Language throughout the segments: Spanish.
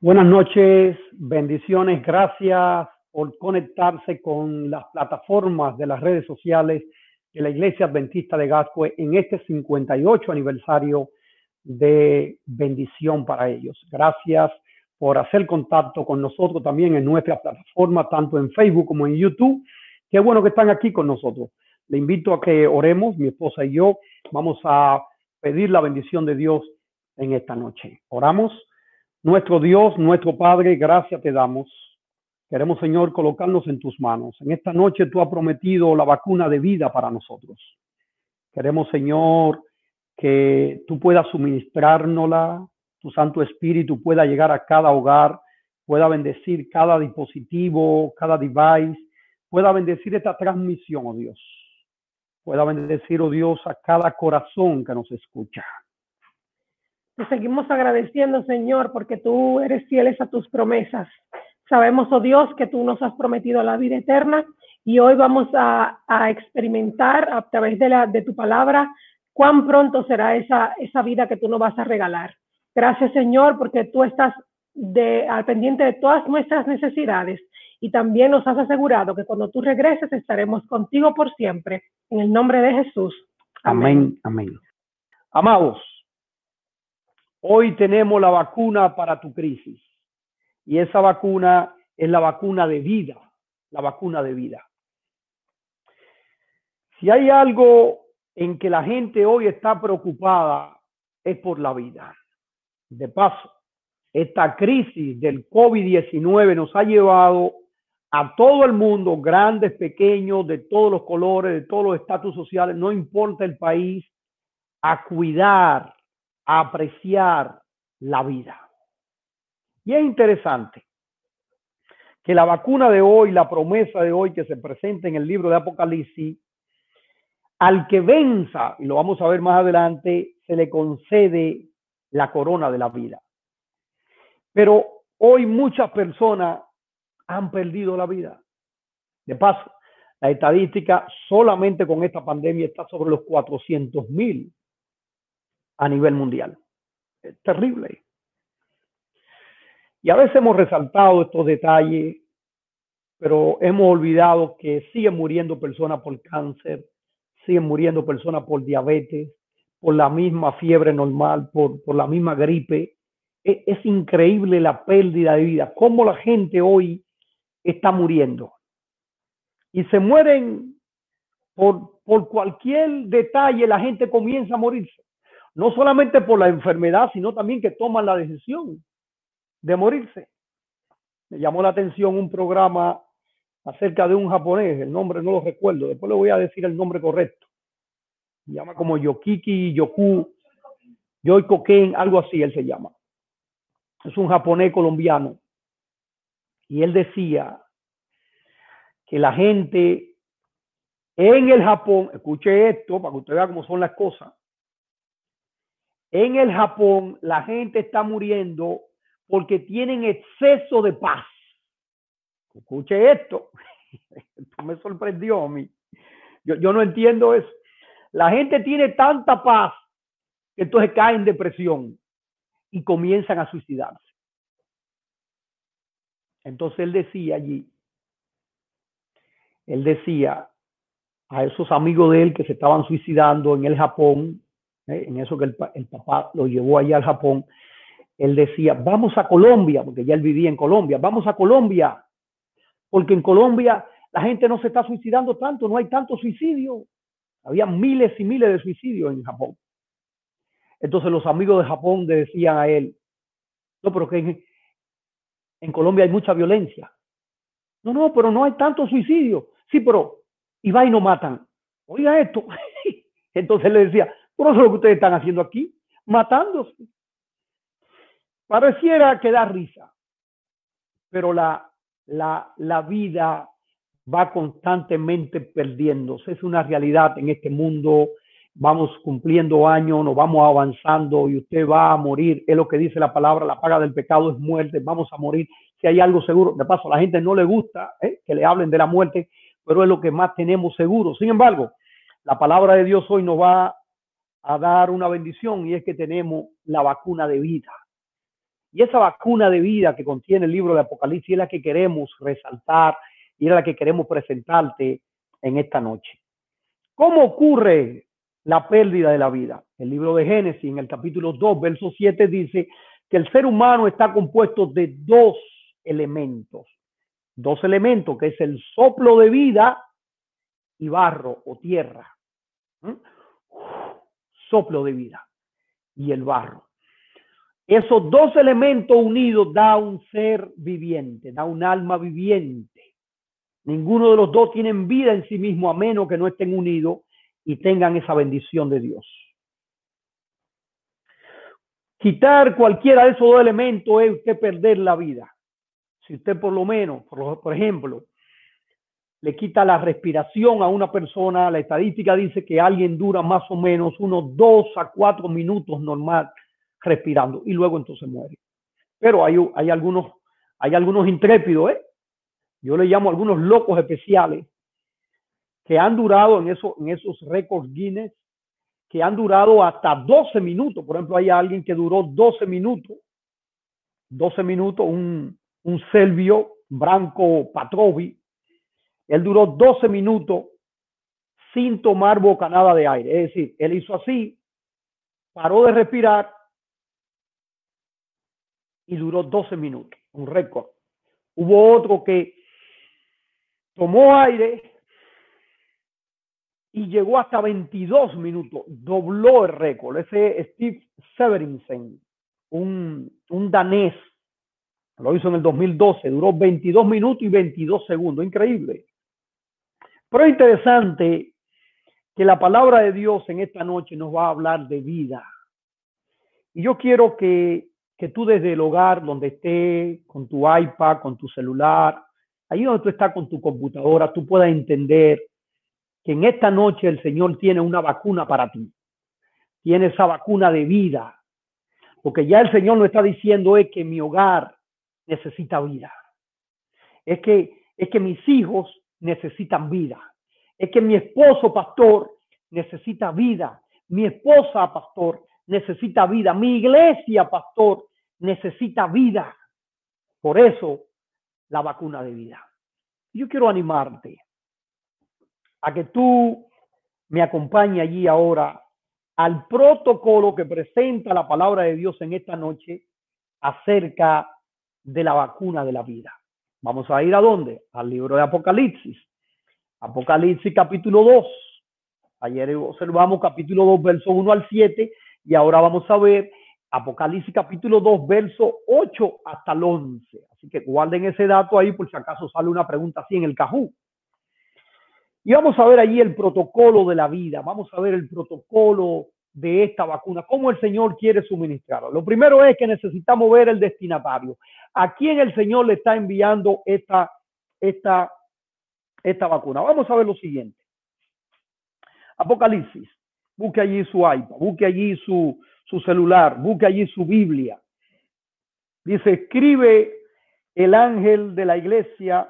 Buenas noches, bendiciones, gracias por conectarse con las plataformas de las redes sociales de la Iglesia Adventista de Gascue en este 58 aniversario de bendición para ellos. Gracias por hacer contacto con nosotros también en nuestra plataforma, tanto en Facebook como en YouTube. Qué bueno que están aquí con nosotros. Le invito a que oremos, mi esposa y yo, vamos a pedir la bendición de Dios en esta noche. Oramos. Nuestro Dios, nuestro Padre, gracias te damos. Queremos, Señor, colocarnos en tus manos. En esta noche tú has prometido la vacuna de vida para nosotros. Queremos, Señor, que tú puedas suministrárnosla, tu Santo Espíritu pueda llegar a cada hogar, pueda bendecir cada dispositivo, cada device, pueda bendecir esta transmisión, oh Dios. Pueda bendecir, oh Dios, a cada corazón que nos escucha. Te seguimos agradeciendo, Señor, porque tú eres fieles a tus promesas. Sabemos, oh Dios, que tú nos has prometido la vida eterna y hoy vamos a, experimentar a través de, la, de tu palabra cuán pronto será esa, esa vida que tú nos vas a regalar. Gracias, Señor, porque tú estás de, al pendiente de todas nuestras necesidades y también nos has asegurado que cuando tú regreses estaremos contigo por siempre. En el nombre de Jesús. Amén, amén. amén. Amados, Hoy tenemos la vacuna para tu crisis y esa vacuna es la vacuna de vida, la vacuna de vida. Si hay algo en que la gente hoy está preocupada es por la vida. De paso, esta crisis del COVID-19 nos ha llevado a todo el mundo, grandes, pequeños, de todos los colores, de todos los estatus sociales, no importa el país, a cuidar apreciar la vida. Y es interesante que la vacuna de hoy, la promesa de hoy que se presenta en el libro de Apocalipsis, al que venza, y lo vamos a ver más adelante, se le concede la corona de la vida. Pero hoy muchas personas han perdido la vida. De paso, la estadística solamente con esta pandemia está sobre los 400 mil a nivel mundial. Es terrible. Y a veces hemos resaltado estos detalles, pero hemos olvidado que siguen muriendo personas por cáncer, siguen muriendo personas por diabetes, por la misma fiebre normal, por, por la misma gripe. Es, es increíble la pérdida de vida, cómo la gente hoy está muriendo. Y se mueren por, por cualquier detalle, la gente comienza a morirse no solamente por la enfermedad, sino también que toman la decisión de morirse. Me llamó la atención un programa acerca de un japonés, el nombre no lo recuerdo, después le voy a decir el nombre correcto. Se llama como Yokiki, Yoku, Yoiko Ken, algo así él se llama. Es un japonés colombiano. Y él decía que la gente en el Japón, escuche esto para que usted vea cómo son las cosas, en el Japón la gente está muriendo porque tienen exceso de paz. Escuche esto. Esto me sorprendió a mí. Yo, no entiendo eso. La gente tiene tanta paz que entonces caen en depresión y comienzan a suicidarse. Entonces él decía allí, él decía a esos amigos de él que se estaban suicidando en el Japón, ¿eh? en eso que el, papá lo llevó allá al Japón, él decía, vamos a Colombia, porque ya él vivía en Colombia, vamos a Colombia, porque en Colombia la gente no se está suicidando tanto, no hay tanto suicidio. Había miles y miles de suicidios en Japón. Entonces los amigos de Japón le decían a él, no, pero que en, en Colombia hay mucha violencia. No, no, pero no hay tanto suicidio. Sí, pero y va y no matan. Oiga esto. Entonces le decía, por eso es lo que ustedes están haciendo aquí, matándose. Pareciera que da risa, pero la, la, la vida va constantemente perdiéndose. Es una realidad en este mundo. Vamos cumpliendo años, nos vamos avanzando y usted va a morir. Es lo que dice la palabra, la paga del pecado es muerte. Vamos a morir. Si hay algo seguro, de paso, a la gente no le gusta ¿eh? que le hablen de la muerte, pero es lo que más tenemos seguro. Sin embargo, la palabra de Dios hoy nos va a dar una bendición y es que tenemos la vacuna de vida. Y esa vacuna de vida que contiene el libro de Apocalipsis es la que queremos resaltar y es la que queremos presentarte en esta noche. ¿Cómo ocurre la pérdida de la vida? El libro de Génesis, en el capítulo 2, verso 7, dice que el ser humano está compuesto de dos elementos. Dos elementos, que es el soplo de vida y barro o tierra. ¿Mm? Soplo de vida y el barro. Esos dos elementos unidos da un ser viviente, da un alma viviente. Ninguno de los dos tienen vida en sí mismo a menos que no estén unidos y tengan esa bendición de Dios. Quitar cualquiera de esos dos elementos es usted perder la vida. Si usted por lo menos, por, por ejemplo, le quita la respiración a una persona, la estadística dice que alguien dura más o menos unos dos a cuatro minutos normal respirando y luego entonces muere. Pero hay, hay algunos, hay algunos intrépidos, ¿eh? Yo le llamo algunos locos especiales que han durado en, eso, en esos récords Guinness, que han durado hasta 12 minutos. Por ejemplo, hay alguien que duró 12 minutos, 12 minutos, un, un Selvio Branco Patrovi, él duró 12 minutos sin tomar bocanada de aire. Es decir, él hizo así, paró de respirar y duró 12 minutos, un récord. Hubo otro que tomó aire y llegó hasta 22 minutos, dobló el récord. Ese Steve Severinsen, un, un danés, lo hizo en el 2012, duró 22 minutos y 22 segundos, increíble. Pero es interesante que la palabra de Dios en esta noche nos va a hablar de vida. Y yo quiero que, que tú desde el hogar, donde estés, con tu iPad, con tu celular, ahí donde tú estás con tu computadora, tú puedas entender que en esta noche el Señor tiene una vacuna para ti. Tiene esa vacuna de vida. Porque ya el Señor nos está diciendo es que mi hogar necesita vida. Es que, es que mis hijos necesitan vida. Es que mi esposo, pastor, necesita vida. Mi esposa, pastor, necesita vida. Mi iglesia, pastor, necesita vida. Por eso, la vacuna de vida. Yo quiero animarte a que tú me acompañes allí ahora al protocolo que presenta la palabra de Dios en esta noche acerca de la vacuna de la vida. Vamos a ir a dónde? Al libro de Apocalipsis. Apocalipsis capítulo 2. Ayer observamos capítulo 2, verso 1 al 7 y ahora vamos a ver Apocalipsis capítulo 2, verso 8 hasta el 11. Así que guarden ese dato ahí por si acaso sale una pregunta así en el cajú. Y vamos a ver allí el protocolo de la vida, vamos a ver el protocolo de esta vacuna, cómo el Señor quiere suministrarlo. Lo primero es que necesitamos ver el destinatario. ¿A quién el Señor le está enviando esta, esta, esta vacuna? Vamos a ver lo siguiente. Apocalipsis. Busque allí su iPad, busque allí su, su celular, busque allí su Biblia. Dice, escribe el ángel de la iglesia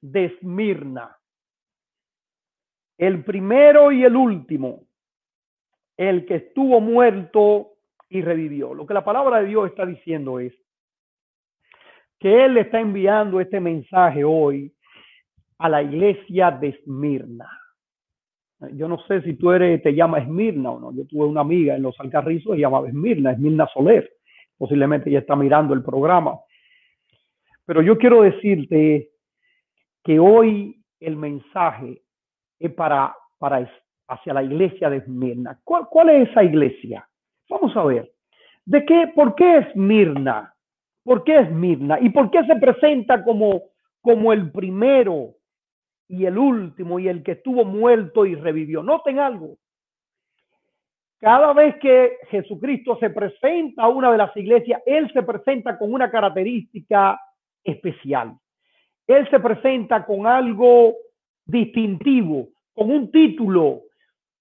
de Esmirna. El primero y el último, el que estuvo muerto y revivió. Lo que la palabra de Dios está diciendo es que Él está enviando este mensaje hoy a la iglesia de Esmirna. Yo no sé si tú eres, te llamas Esmirna o no. Yo tuve una amiga en los Alcarrizos y llamaba Esmirna, Esmirna Soler. Posiblemente ella está mirando el programa. Pero yo quiero decirte que hoy el mensaje es para, para hacia la iglesia de Esmirna. ¿Cuál, ¿Cuál es esa iglesia? Vamos a ver. ¿De qué, por qué Esmirna? ¿Por qué Esmirna? ¿Y por qué se presenta como, como el primero y el último y el que estuvo muerto y revivió? Noten algo. Cada vez que Jesucristo se presenta a una de las iglesias, Él se presenta con una característica especial. Él se presenta con algo distintivo, con un título,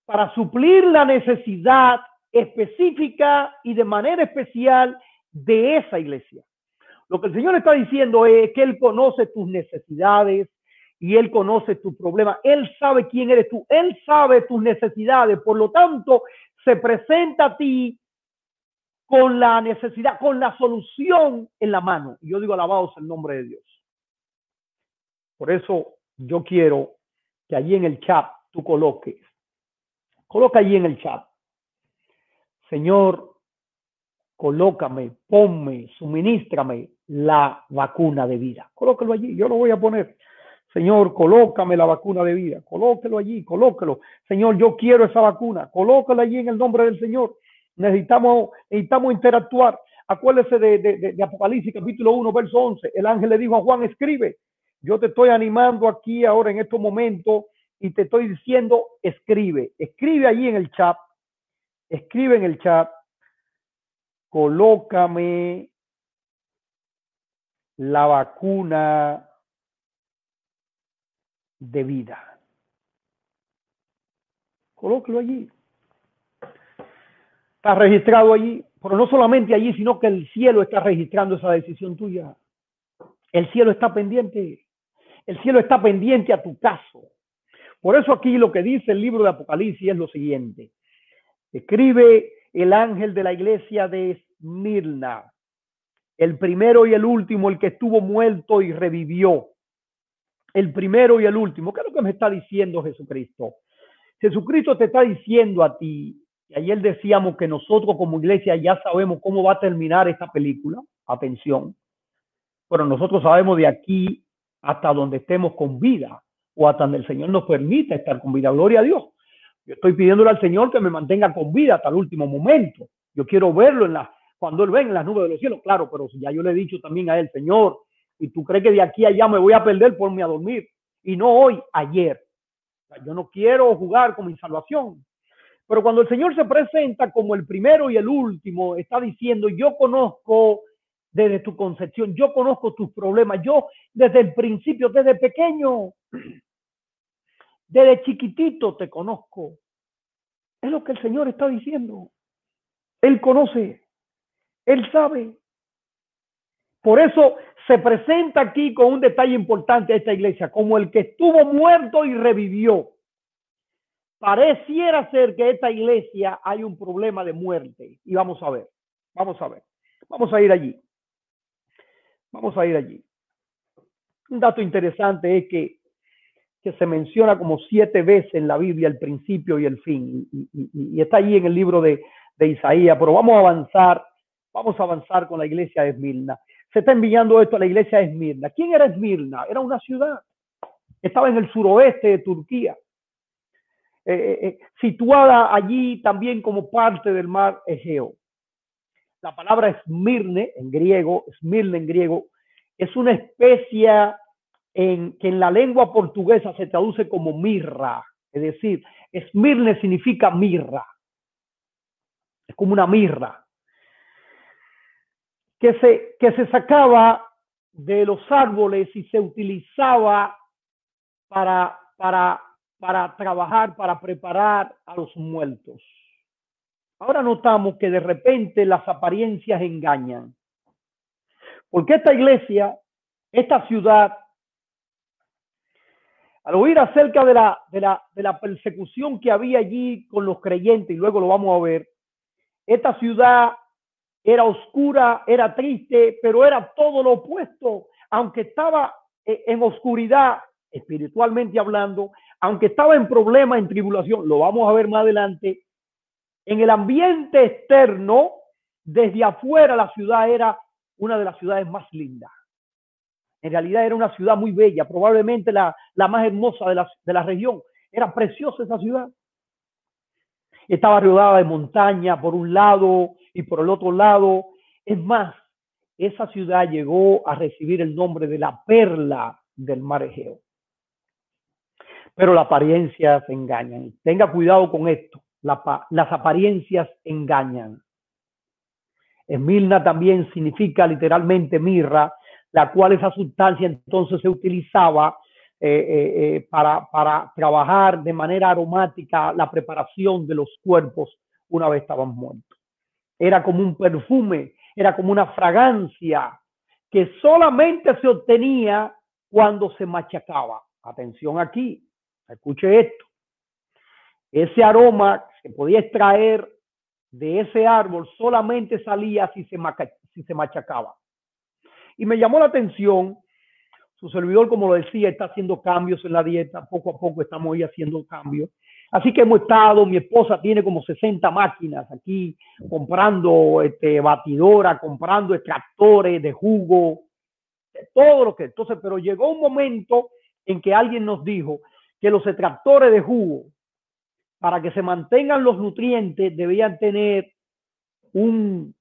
para suplir la necesidad específica y de manera especial de esa iglesia. Lo que el Señor está diciendo es que Él conoce tus necesidades y Él conoce tus problemas. Él sabe quién eres tú. Él sabe tus necesidades. Por lo tanto, se presenta a ti con la necesidad, con la solución en la mano. Y yo digo, alabados el nombre de Dios. Por eso yo quiero que allí en el chat tú coloques, coloca allí en el chat, Señor, colócame, ponme, suministrame la vacuna de vida. Colóquelo allí, yo lo voy a poner. Señor, colócame la vacuna de vida, colóquelo allí, colóquelo. Señor, yo quiero esa vacuna, colócalo allí en el nombre del Señor. Necesitamos, necesitamos interactuar. Acuérdese de, de, de, Apocalipsis capítulo 1, verso 11. El ángel le dijo a Juan, escribe. Yo te estoy animando aquí ahora en estos momentos y te estoy diciendo, escribe. Escribe allí en el chat. Escribe en el chat. Colócame la vacuna de vida. Colóquelo allí. Está registrado allí, pero no solamente allí, sino que el cielo está registrando esa decisión tuya. El cielo está pendiente. El cielo está pendiente a tu caso. Por eso aquí lo que dice el libro de Apocalipsis es lo siguiente. Escribe el ángel de la iglesia de Esmirna, el primero y el último, el que estuvo muerto y revivió. El primero y el último. ¿Qué es lo que me está diciendo Jesucristo? Jesucristo te está diciendo a ti, y ayer decíamos que nosotros como iglesia ya sabemos cómo va a terminar esta película. Atención. Pero nosotros sabemos de aquí hasta donde estemos con vida o donde el Señor nos permita estar con vida. Gloria a Dios. Yo estoy pidiéndole al Señor que me mantenga con vida hasta el último momento. Yo quiero verlo en la, cuando Él venga en las nubes de los cielos. Claro, pero ya yo le he dicho también a Él, Señor, y tú crees que de aquí a allá me voy a perder por mí a dormir. Y no hoy, ayer. Yo no quiero jugar con mi salvación. Pero cuando el Señor se presenta como el primero y el último, está diciendo, yo conozco desde tu concepción, yo conozco tus problemas, yo desde el principio, desde pequeño, desde chiquitito te conozco. Es lo que el Señor está diciendo. Él conoce, Él sabe. Por eso se presenta aquí con un detalle importante a esta iglesia, como el que estuvo muerto y revivió pareciera ser que esta iglesia hay un problema de muerte. Y vamos a ver, vamos a ver, vamos a ir allí. Vamos a ir allí. Un dato interesante es que, que se menciona como siete veces en la Biblia el principio y el fin. Y, está allí en el libro de, de, Isaías. Pero vamos a avanzar, vamos a avanzar con la iglesia de Esmirna. Se está enviando esto a la iglesia de Esmirna. ¿Quién era Esmirna? Era una ciudad. Estaba en el suroeste de Turquía. Eh, eh, eh, situada allí también como parte del mar Egeo. La palabra Esmirne en griego, Esmirne en griego, es una especie en, que en la lengua portuguesa se traduce como mirra, es decir, Esmirne significa mirra, es como una mirra, que se, que se sacaba de los árboles y se utilizaba para, para para trabajar, para preparar a los muertos. Ahora notamos que de repente las apariencias engañan. Porque esta iglesia, esta ciudad, al oír acerca de la, de la, persecución que había allí con los creyentes, y luego lo vamos a ver, esta ciudad era oscura, era triste, pero era todo lo opuesto. Aunque estaba eh, en oscuridad, espiritualmente hablando, aunque estaba en problema, en tribulación, lo vamos a ver más adelante, en el ambiente externo, desde afuera la ciudad era una de las ciudades más lindas. En realidad era una ciudad muy bella, probablemente la, más hermosa de la, de la región. Era preciosa esa ciudad. Estaba rodeada de montaña por un lado y por el otro lado. Es más, esa ciudad llegó a recibir el nombre de la perla del mar Egeo pero las apariencias engañan. Tenga cuidado con esto. las apariencias engañan. Esmirna también significa literalmente mirra, la cual esa sustancia entonces se utilizaba eh, eh, eh, para, trabajar de manera aromática la preparación de los cuerpos una vez estaban muertos. Era como un perfume, era como una fragancia que solamente se obtenía cuando se machacaba. Atención aquí, Escuche esto. Ese aroma se podía extraer de ese árbol solamente salía si se machacaba. Y me llamó la atención, su servidor, como lo decía, está haciendo cambios en la dieta, poco a poco estamos ahí haciendo cambios. Así que hemos estado, mi esposa tiene como 60 máquinas aquí, comprando este, batidora, comprando extractores de jugo, todo lo que. Entonces, pero llegó un momento en que alguien nos dijo que los extractores de jugo, para que se mantengan los nutrientes, debían tener un,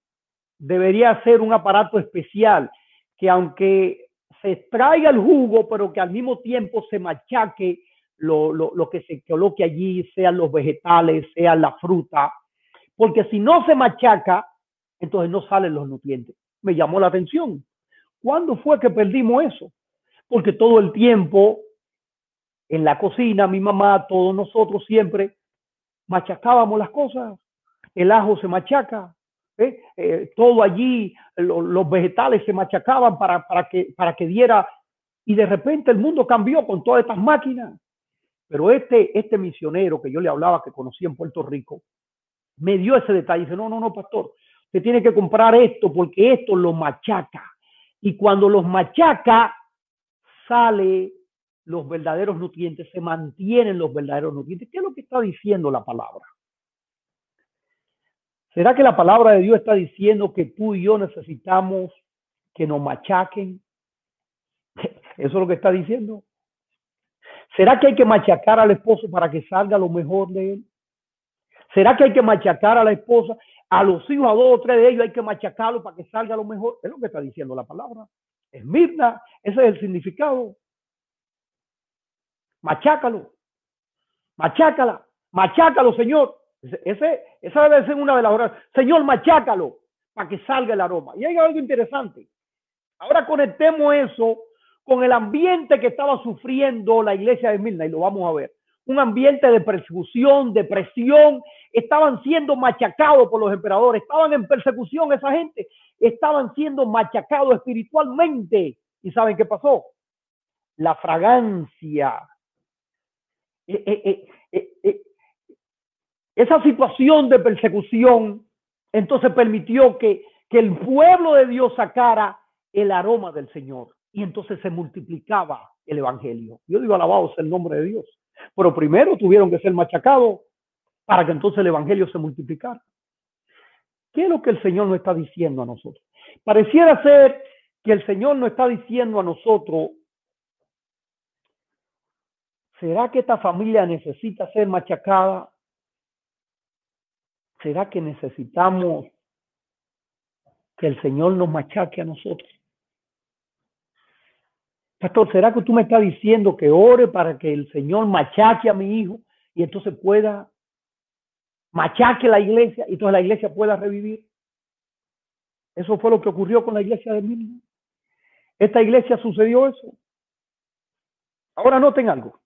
debería ser un aparato especial que aunque se extraiga el jugo, pero que al mismo tiempo se machaque lo, lo, lo que se coloque allí, sean los vegetales, sea la fruta, porque si no se machaca, entonces no salen los nutrientes. Me llamó la atención. ¿Cuándo fue que perdimos eso? Porque todo el tiempo en la cocina, mi mamá, todos nosotros siempre machacábamos las cosas. El ajo se machaca, ¿eh? Eh, todo allí, los vegetales se machacaban para, para, que, para que diera. Y de repente el mundo cambió con todas estas máquinas. Pero este, este misionero que yo le hablaba, que conocí en Puerto Rico, me dio ese detalle. Dice, no, no, no, pastor, usted tiene que comprar esto porque esto lo machaca. Y cuando los machaca, sale los verdaderos nutrientes, se mantienen los verdaderos nutrientes. ¿Qué es lo que está diciendo la palabra? ¿Será que la palabra de Dios está diciendo que tú y yo necesitamos que nos machaquen? ¿Eso es lo que está diciendo? ¿Será que hay que machacar al esposo para que salga lo mejor de él? ¿Será que hay que machacar a la esposa? A los hijos, a dos o tres de ellos hay que machacarlo para que salga lo mejor. Es lo que está diciendo la palabra. Es Mirna, ese es el significado. Machácalo. Machácala. Machácalo, Señor. Ese, esa debe ser una de las oraciones. Señor, machácalo para que salga el aroma. Y hay algo interesante. Ahora conectemos eso con el ambiente que estaba sufriendo la iglesia de Milna y lo vamos a ver. Un ambiente de persecución, de presión, estaban siendo machacados por los emperadores, estaban en persecución esa gente, estaban siendo machacados espiritualmente. ¿Y saben qué pasó? La fragancia, eh, eh, eh, esa situación de persecución, entonces permitió que, que el pueblo de Dios sacara el aroma del Señor y entonces se multiplicaba el evangelio. Yo digo, alabado sea el nombre de Dios. Pero primero tuvieron que ser machacados para que entonces el evangelio se multiplicara. ¿Qué es lo que el Señor nos está diciendo a nosotros? Pareciera ser que el Señor nos está diciendo a nosotros, ¿será que esta familia necesita ser machacada? ¿Será que necesitamos que el Señor nos machaque a nosotros? Pastor, ¿será que tú me estás diciendo que ore para que el Señor machaque a mi hijo y entonces pueda machaque la iglesia y entonces la iglesia pueda revivir? Eso fue lo que ocurrió con la iglesia de Milna. Esta iglesia sucedió eso. Ahora noten algo.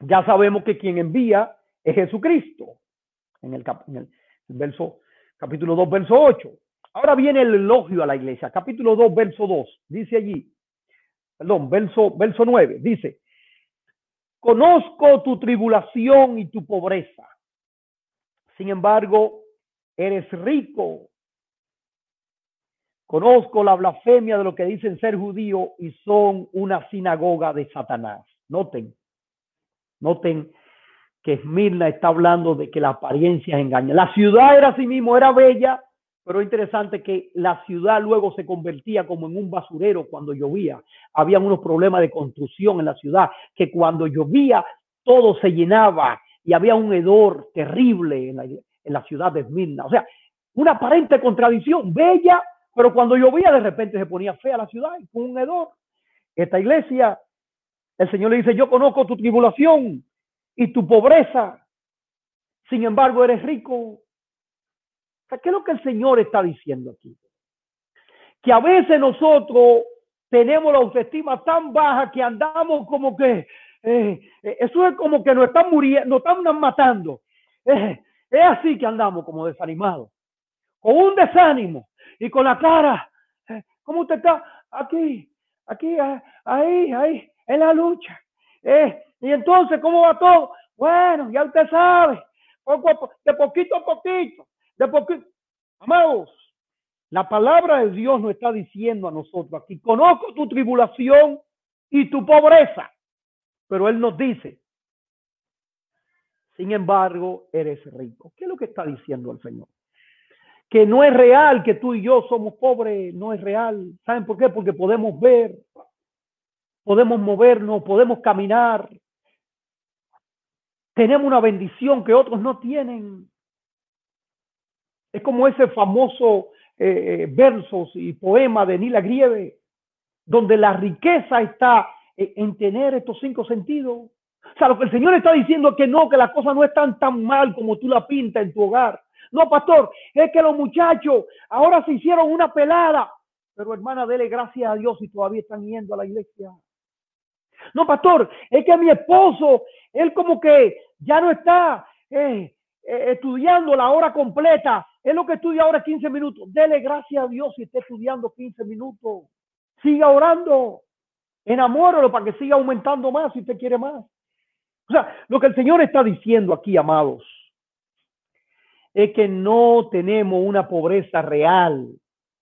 Ya sabemos que quien envía es Jesucristo. En el, en el verso, capítulo 2, verso 8. Ahora viene el elogio a la iglesia. Capítulo 2, verso 2. Dice allí, perdón, verso, verso 9, dice, conozco tu tribulación y tu pobreza. Sin embargo, eres rico. Conozco la blasfemia de lo que dicen ser judío y son una sinagoga de Satanás. Noten, noten que Esmirna está hablando de que la apariencia engaña. La ciudad era así mismo, era bella, pero es interesante que la ciudad luego se convertía como en un basurero cuando llovía. Había unos problemas de construcción en la ciudad, que cuando llovía todo se llenaba y había un hedor terrible en la, en la ciudad de Esmirna. O sea, una aparente contradicción, bella, pero cuando llovía de repente se ponía fea la ciudad y con un hedor. Esta iglesia, el Señor le dice, yo conozco tu tribulación y tu pobreza, sin embargo eres rico ¿qué es lo que el Señor está diciendo aquí? Que a veces nosotros tenemos la autoestima tan baja que andamos como que, eh, eh, eso es como que nos están muriendo, nos están matando. Eh, es así que andamos como desanimados, con un desánimo y con la cara, ¿cómo usted está? Aquí, aquí, ahí, ahí, en la lucha. Y entonces, ¿cómo va todo? Bueno, ya usted sabe, de poquito a poquito ¿De qué? Amados, la palabra de Dios nos está diciendo a nosotros aquí, conozco tu tribulación y tu pobreza, pero Él nos dice, sin embargo, eres rico. ¿Qué es lo que está diciendo el Señor? Que no es real que tú y yo somos pobres, no es real. ¿Saben por qué? Porque podemos ver, podemos movernos, podemos caminar. Tenemos una bendición que otros no tienen. Es como ese famoso eh, versos y poema de Nila Grieve, donde la riqueza está en tener estos cinco sentidos. O sea, lo que el Señor está diciendo es que no, que las cosas no están tan mal como tú la pintas en tu hogar. No, pastor, es que los muchachos ahora se hicieron una pelada. Pero hermana, dele gracias a Dios y todavía están yendo a la iglesia. No, pastor, es que mi esposo, él como que ya no está eh, eh, estudiando la hora completa. Es lo que estudia ahora 15 minutos. Dele gracias a Dios si está estudiando 15 minutos. Siga orando. Enamóralo para que siga aumentando más si usted quiere más. O sea, lo que el Señor está diciendo aquí, amados, es que no tenemos una pobreza real.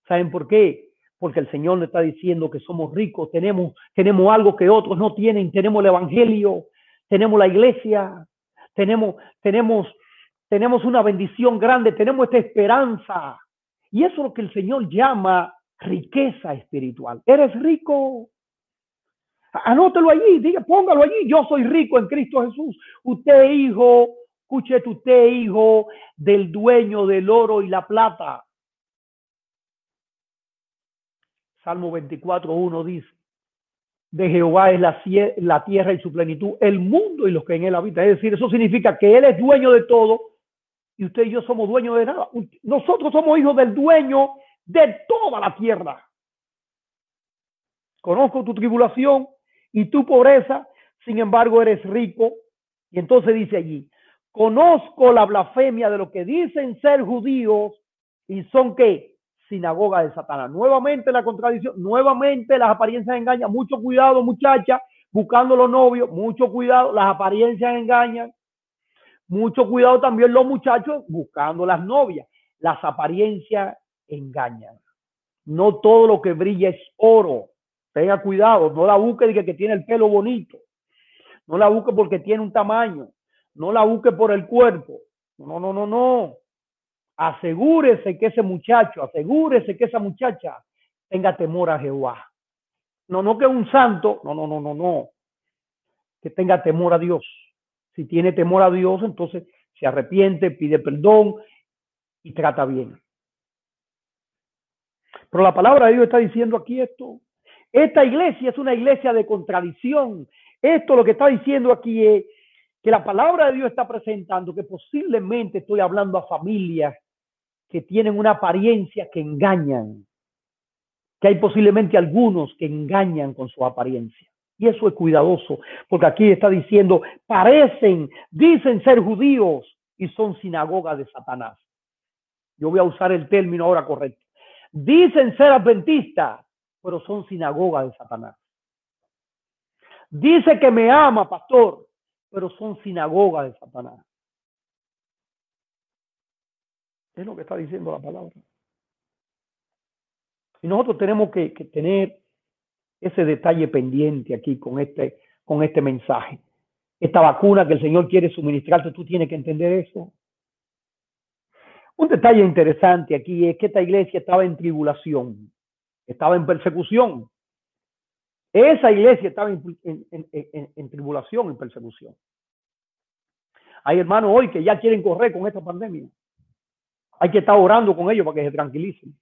¿Saben por qué? Porque el Señor nos está diciendo que somos ricos, tenemos, tenemos algo que otros no tienen, tenemos el Evangelio, tenemos la iglesia, tenemos, tenemos, tenemos una bendición grande, tenemos esta esperanza. Y eso es lo que el Señor llama riqueza espiritual. ¿Eres rico? Anótelo allí, diga, póngalo allí. Yo soy rico en Cristo Jesús. Usted, hijo, escuche usted, hijo del dueño del oro y la plata. Salmo 24.1 dice, de Jehová es la, la tierra y su plenitud, el mundo y los que en él habitan. Es decir, eso significa que él es dueño de todo y usted y yo somos dueños de nada. Nosotros somos hijos del dueño de toda la tierra. Conozco tu tribulación y tu pobreza, sin embargo eres rico. Y entonces dice allí, conozco la blasfemia de lo que dicen ser judíos y son qué? Sinagoga de Satanás. Nuevamente la contradicción, nuevamente las apariencias engañan. Mucho cuidado, muchacha, buscando los novios, mucho cuidado, las apariencias engañan. Mucho cuidado también los muchachos buscando las novias. Las apariencias engañan. No todo lo que brilla es oro. Tenga cuidado, no la busque de que tiene el pelo bonito. No la busque porque tiene un tamaño. No la busque por el cuerpo. No, no, no, no. Asegúrese que ese muchacho, asegúrese que esa muchacha tenga temor a Jehová. No, no que un santo, no, no, no, no, no. Que tenga temor a Dios. Si tiene temor a Dios, entonces se arrepiente, pide perdón y trata bien. Pero la palabra de Dios está diciendo aquí esto. Esta iglesia es una iglesia de contradicción. Esto lo que está diciendo aquí es que la palabra de Dios está presentando que posiblemente estoy hablando a familias que tienen una apariencia que engañan, que hay posiblemente algunos que engañan con su apariencia. Y eso es cuidadoso, porque aquí está diciendo, parecen, dicen ser judíos y son sinagoga de Satanás. Yo voy a usar el término ahora correcto. Dicen ser adventistas, pero son sinagoga de Satanás. Dice que me ama, pastor, pero son sinagoga de Satanás. Es lo que está diciendo la palabra. Y nosotros tenemos que, tener ese detalle pendiente aquí con este, con este mensaje. Esta vacuna que el Señor quiere suministrarte, tú tienes que entender eso. Un detalle interesante aquí es que esta iglesia estaba en tribulación estaba en persecución. Esa iglesia estaba en, tribulación, en persecución. Hay hermanos hoy que ya quieren correr con esta pandemia. Hay que estar orando con ellos para que se tranquilicen.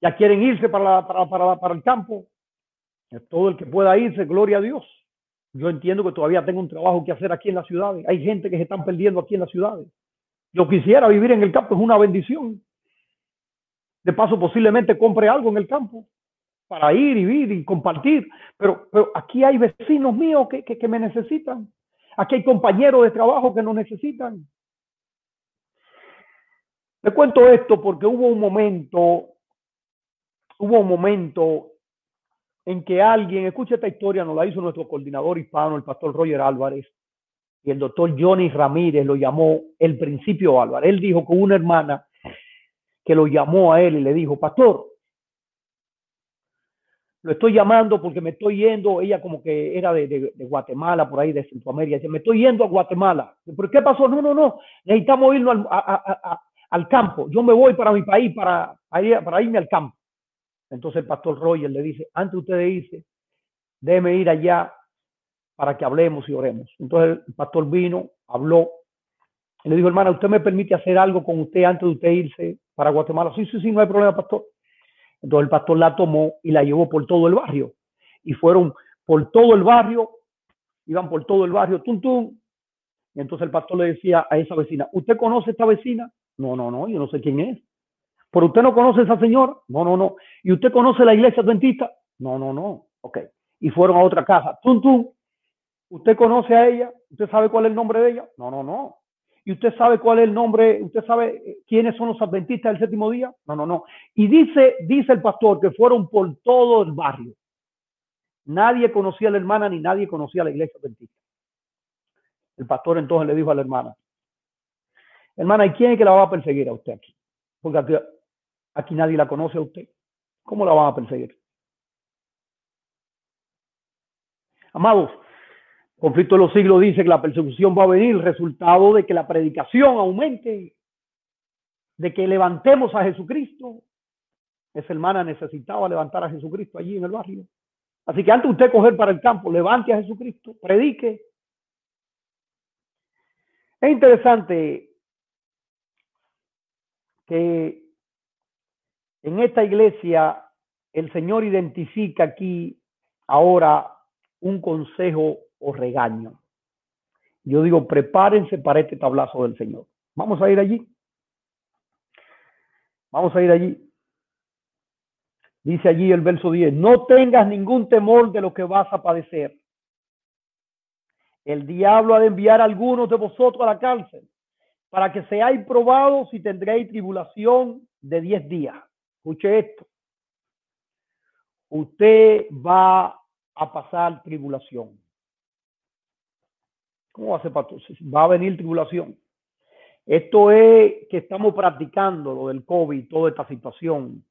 Ya quieren irse para, para, para el campo. Todo el que pueda irse, gloria a Dios. Yo entiendo que todavía tengo un trabajo que hacer aquí en las ciudades. Hay gente que se están perdiendo aquí en las ciudades. Yo quisiera vivir en el campo, es una bendición. De paso, posiblemente compre algo en el campo para ir y vivir y compartir. Pero, pero aquí hay vecinos míos que, que, me necesitan. Aquí hay compañeros de trabajo que nos necesitan. Le cuento esto porque hubo un momento, hubo un momento en que alguien, escucha esta historia, nos la hizo nuestro coordinador hispano, el pastor Roger Álvarez. y el doctor Johnny Ramírez lo llamó el principio Álvaro. Él dijo con una hermana que lo llamó a él y le dijo, pastor, lo estoy llamando porque me estoy yendo, ella como que era de, Guatemala, por ahí de Centroamérica, dice, me estoy yendo a Guatemala. ¿Pero qué pasó? No, no, no, necesitamos irnos a, a, a, al campo. Yo me voy para mi país para, para irme al campo. Entonces el pastor Roger le dice, antes usted de irse, déjeme ir allá para que hablemos y oremos. Entonces el pastor vino, habló, y le dijo, hermana, ¿usted me permite hacer algo con usted antes de usted irse para Guatemala? Sí, sí, sí, no hay problema, pastor. Entonces el pastor la tomó y la llevó por todo el barrio. Y fueron por todo el barrio, iban por todo el barrio, tum, tum. Y entonces el pastor le decía a esa vecina, ¿usted conoce a esta vecina? No, no, no, yo no sé quién es. ¿Pero usted no conoce esa señora? No, no, no. ¿Y usted conoce la iglesia adventista? No, no, no. Ok. Y fueron a otra casa. Tum, tum. ¿Usted conoce a ella? ¿Usted sabe cuál es el nombre de ella? No, no, no. ¿Y usted sabe cuál es el nombre? ¿Usted sabe quiénes son los adventistas del séptimo día? No, no, no. Y dice, dice el pastor que fueron por todo el barrio. Nadie conocía a la hermana ni nadie conocía a la iglesia adventista. El pastor entonces le dijo a la hermana, hermana, ¿y quién es que la va a perseguir a usted aquí? Porque aquí, nadie la conoce a usted. ¿Cómo la van a perseguir? Amados, conflicto de los siglos dice que la persecución va a venir resultado de que la predicación aumente, de que levantemos a Jesucristo. Esa hermana necesitaba levantar a Jesucristo allí en el barrio. Así que antes de usted coger para el campo, levante a Jesucristo, predique. Es interesante que en esta iglesia el Señor identifica aquí ahora un consejo o regaño. Yo digo, prepárense para este tablazo del Señor. Vamos a ir allí. Vamos a ir allí. Dice allí el verso 10, no tengas ningún temor de lo que vas a padecer. El diablo ha de enviar a algunos de vosotros a la cárcel para que seáis probados y tendréis tribulación de 10 días. Escuche esto. Usted va a pasar tribulación. ¿Cómo va a ser? Va a venir tribulación. Esto es que estamos practicando lo del COVID, toda esta situación.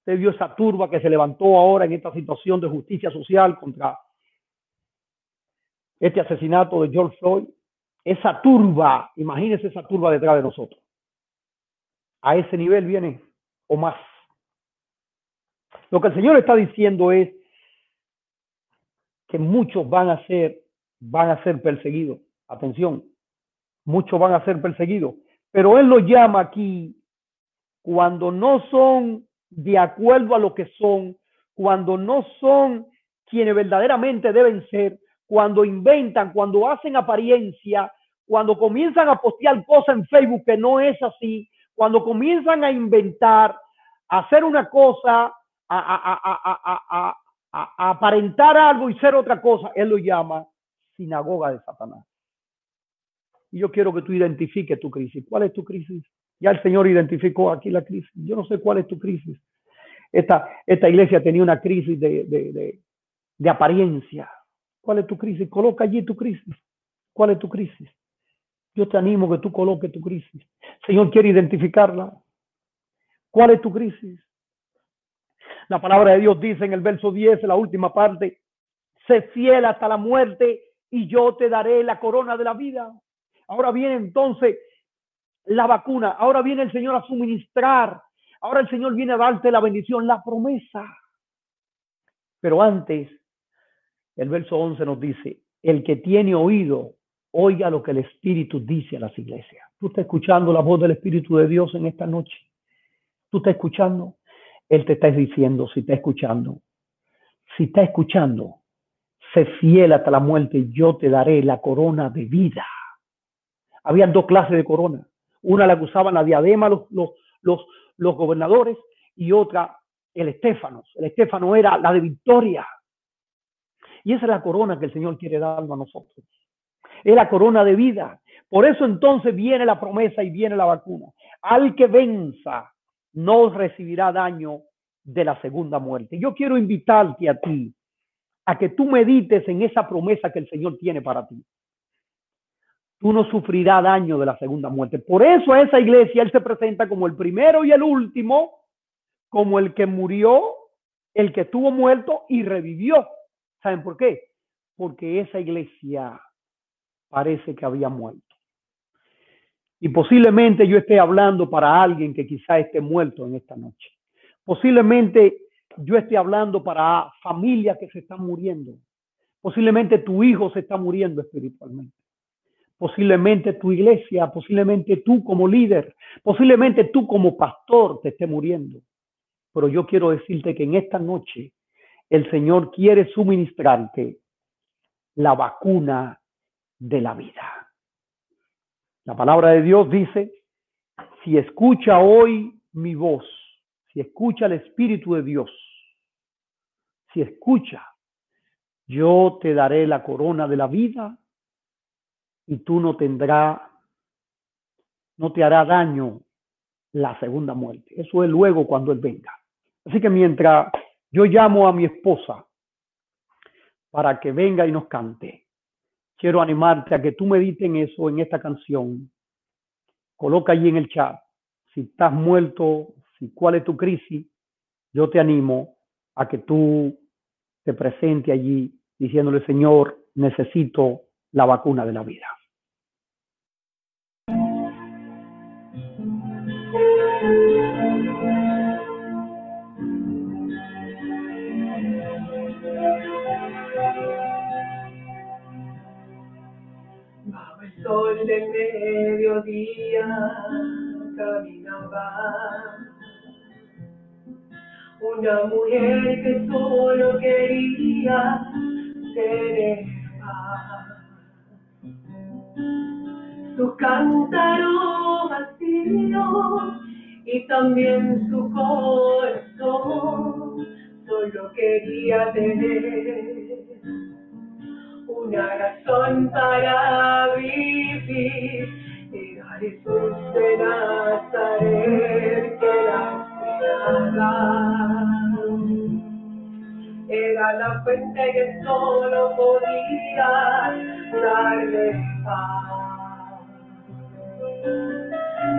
Usted vio esa turba que se levantó ahora en esta situación de justicia social contra este asesinato de George Floyd. Esa turba, imagínese esa turba detrás de nosotros. A ese nivel viene o más. Lo que el Señor está diciendo es que muchos van a ser van a ser perseguidos. Atención, muchos van a ser perseguidos, pero él lo llama aquí cuando no son de acuerdo a lo que son, cuando no son quienes verdaderamente deben ser, cuando inventan, cuando hacen apariencia, cuando comienzan a postear cosas en Facebook que no es así, cuando comienzan a inventar, a hacer una cosa, a, aparentar algo y ser otra cosa, él lo llama sinagoga de Satanás. Y yo quiero que tú identifiques tu crisis. ¿Cuál es tu crisis? Ya el Señor identificó aquí la crisis. Yo no sé cuál es tu crisis. Esta, iglesia tenía una crisis de apariencia. ¿Cuál es tu crisis? Coloca allí tu crisis. ¿Cuál es tu crisis? Yo te animo que tú coloques tu crisis. Señor quiere identificarla. ¿Cuál es tu crisis? La palabra de Dios dice en el verso 10, en la última parte, sé fiel hasta la muerte y yo te daré la corona de la vida. Ahora viene entonces la vacuna, ahora viene el Señor a suministrar, ahora el Señor viene a darte la bendición, la promesa. Pero antes, el verso 11 nos dice, el que tiene oído, oiga lo que el Espíritu dice a las iglesias. Tú estás escuchando la voz del Espíritu de Dios en esta noche. Tú estás escuchando. Él te está diciendo si está escuchando. Si está escuchando, sé fiel hasta la muerte, yo te daré la corona de vida. Habían dos clases de corona. Una la que usaban la diadema los, los, los gobernadores y otra el estéfano. El estéfano era la de victoria. Y esa es la corona que el Señor quiere darnos a nosotros. Es la corona de vida. Por eso entonces viene la promesa y viene la vacuna. Al que venza no recibirá daño de la segunda muerte. Yo quiero invitarte a ti a que tú medites en esa promesa que el Señor tiene para ti. tú no sufrirás daño de la segunda muerte. Por eso a esa iglesia él se presenta como el primero y el último, como el que murió, el que estuvo muerto y revivió. ¿Saben por qué? Porque esa iglesia parece que había muerto. Y posiblemente yo esté hablando para alguien que quizá esté muerto en esta noche. Posiblemente yo esté hablando para familias que se están muriendo. Posiblemente tu hijo se está muriendo espiritualmente. Posiblemente tu iglesia, posiblemente tú como líder, posiblemente tú como pastor te esté muriendo. Pero yo quiero decirte que en esta noche el Señor quiere suministrarte la vacuna de la vida. La palabra de Dios dice, si escucha hoy mi voz, si escucha el Espíritu de Dios, si escucha, yo te daré la corona de la vida y tú no tendrás, no te hará daño la segunda muerte. Eso es luego cuando Él venga. Así que mientras yo llamo a mi esposa para que venga y nos cante, quiero animarte a que tú medites en eso, en esta canción. Coloca allí en el chat si estás muerto, si cuál es tu crisis. Yo te animo a que tú te presente allí diciéndole, Señor, necesito la vacuna de la vida. Sol de mediodía caminaba una mujer que solo quería tener. Su cántaro vacío y también su corazón solo quería tener una razón para vivir. Era Jesús de Nazaret que la. Era la fuente que solo podía darle paz.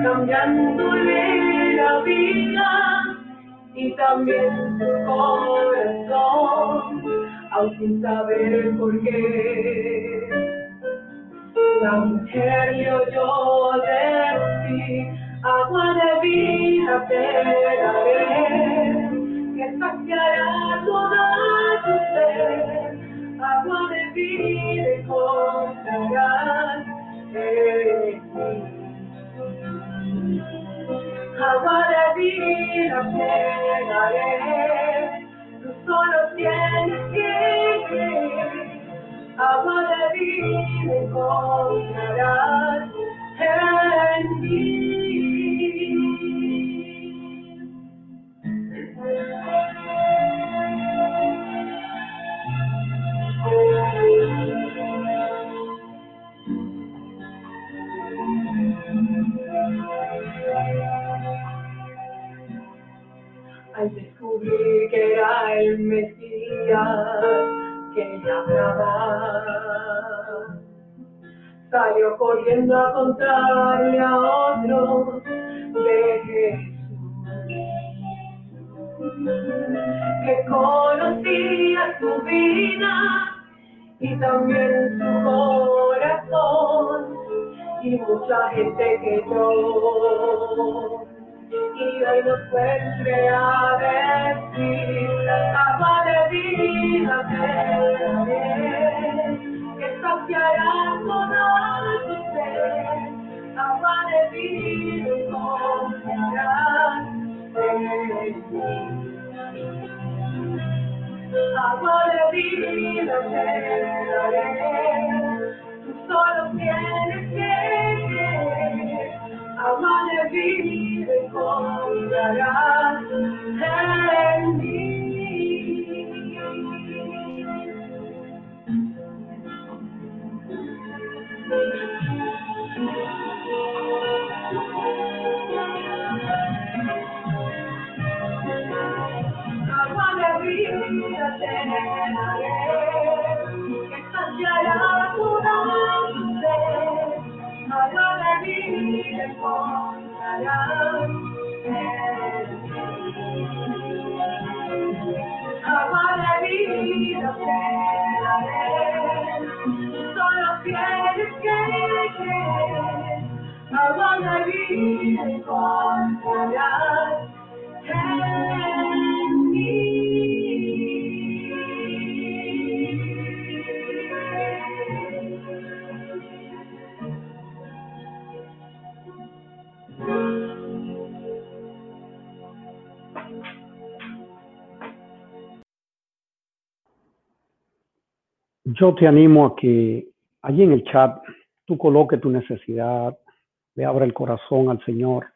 Cambiándole la vida y también su corazón aún sin saber por qué. La mujer le oyó decir, agua de vida te daré, que saciará toda tu sed, agua de vida encontrarás en mí. Agua de vida te daré, solo tienes. Al descubrir que era el Mesías Salió corriendo a contarle a otros de Jesús, que conocía su vida y también su corazón, y mucha gente que yo y hoy nos vuelve a decir agua de vida daré que saciará todo tu ser agua de vida encontrarás en ti agua de vida te daré tú solo tienes que creer. Agua de vida encontrarás en Yo te animo a que allí en el chat tú coloques tu necesidad, le abra el corazón al Señor.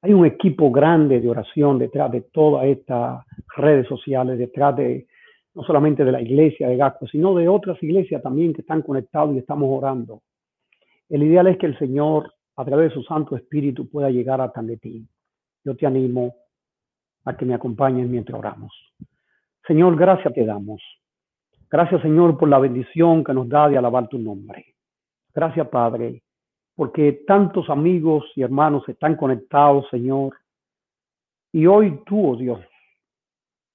Hay un equipo grande de oración detrás de todas estas redes sociales, detrás de no solamente de la iglesia de Gasco, sino de otras iglesias también que están conectados y estamos orando. El ideal es que el Señor, a través de su Santo Espíritu, pueda llegar a tan de ti. Yo te animo a que me acompañes mientras oramos. Señor, gracias te damos. Gracias, Señor, por la bendición que nos da de alabar tu nombre. Gracias, Padre, porque tantos amigos y hermanos están conectados, Señor. Y hoy tú, oh Dios,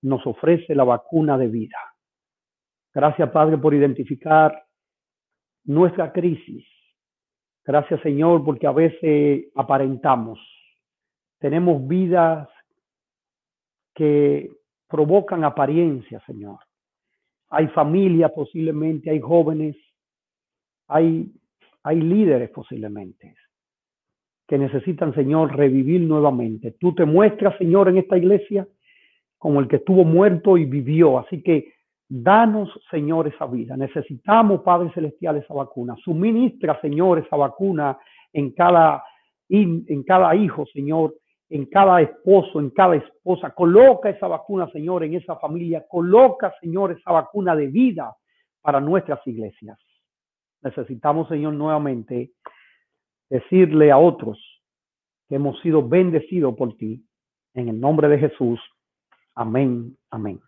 nos ofrece la vacuna de vida. Gracias, Padre, por identificar nuestra crisis. Gracias, Señor, porque a veces aparentamos. Tenemos vidas que provocan apariencia, Señor. Hay familias posiblemente, hay jóvenes, hay, hay líderes posiblemente que necesitan, Señor, revivir nuevamente. Tú te muestras, Señor, en esta iglesia como el que estuvo muerto y vivió. Así que danos, Señor, esa vida. Necesitamos, Padre Celestial, esa vacuna. Suministra, Señor, esa vacuna en cada, en cada hijo, Señor, en cada esposo, en cada esposa. Coloca esa vacuna, Señor, en esa familia. Coloca, Señor, esa vacuna de vida para nuestras iglesias. Necesitamos, Señor, nuevamente decirle a otros que hemos sido bendecidos por ti. En el nombre de Jesús. Amén. Amén.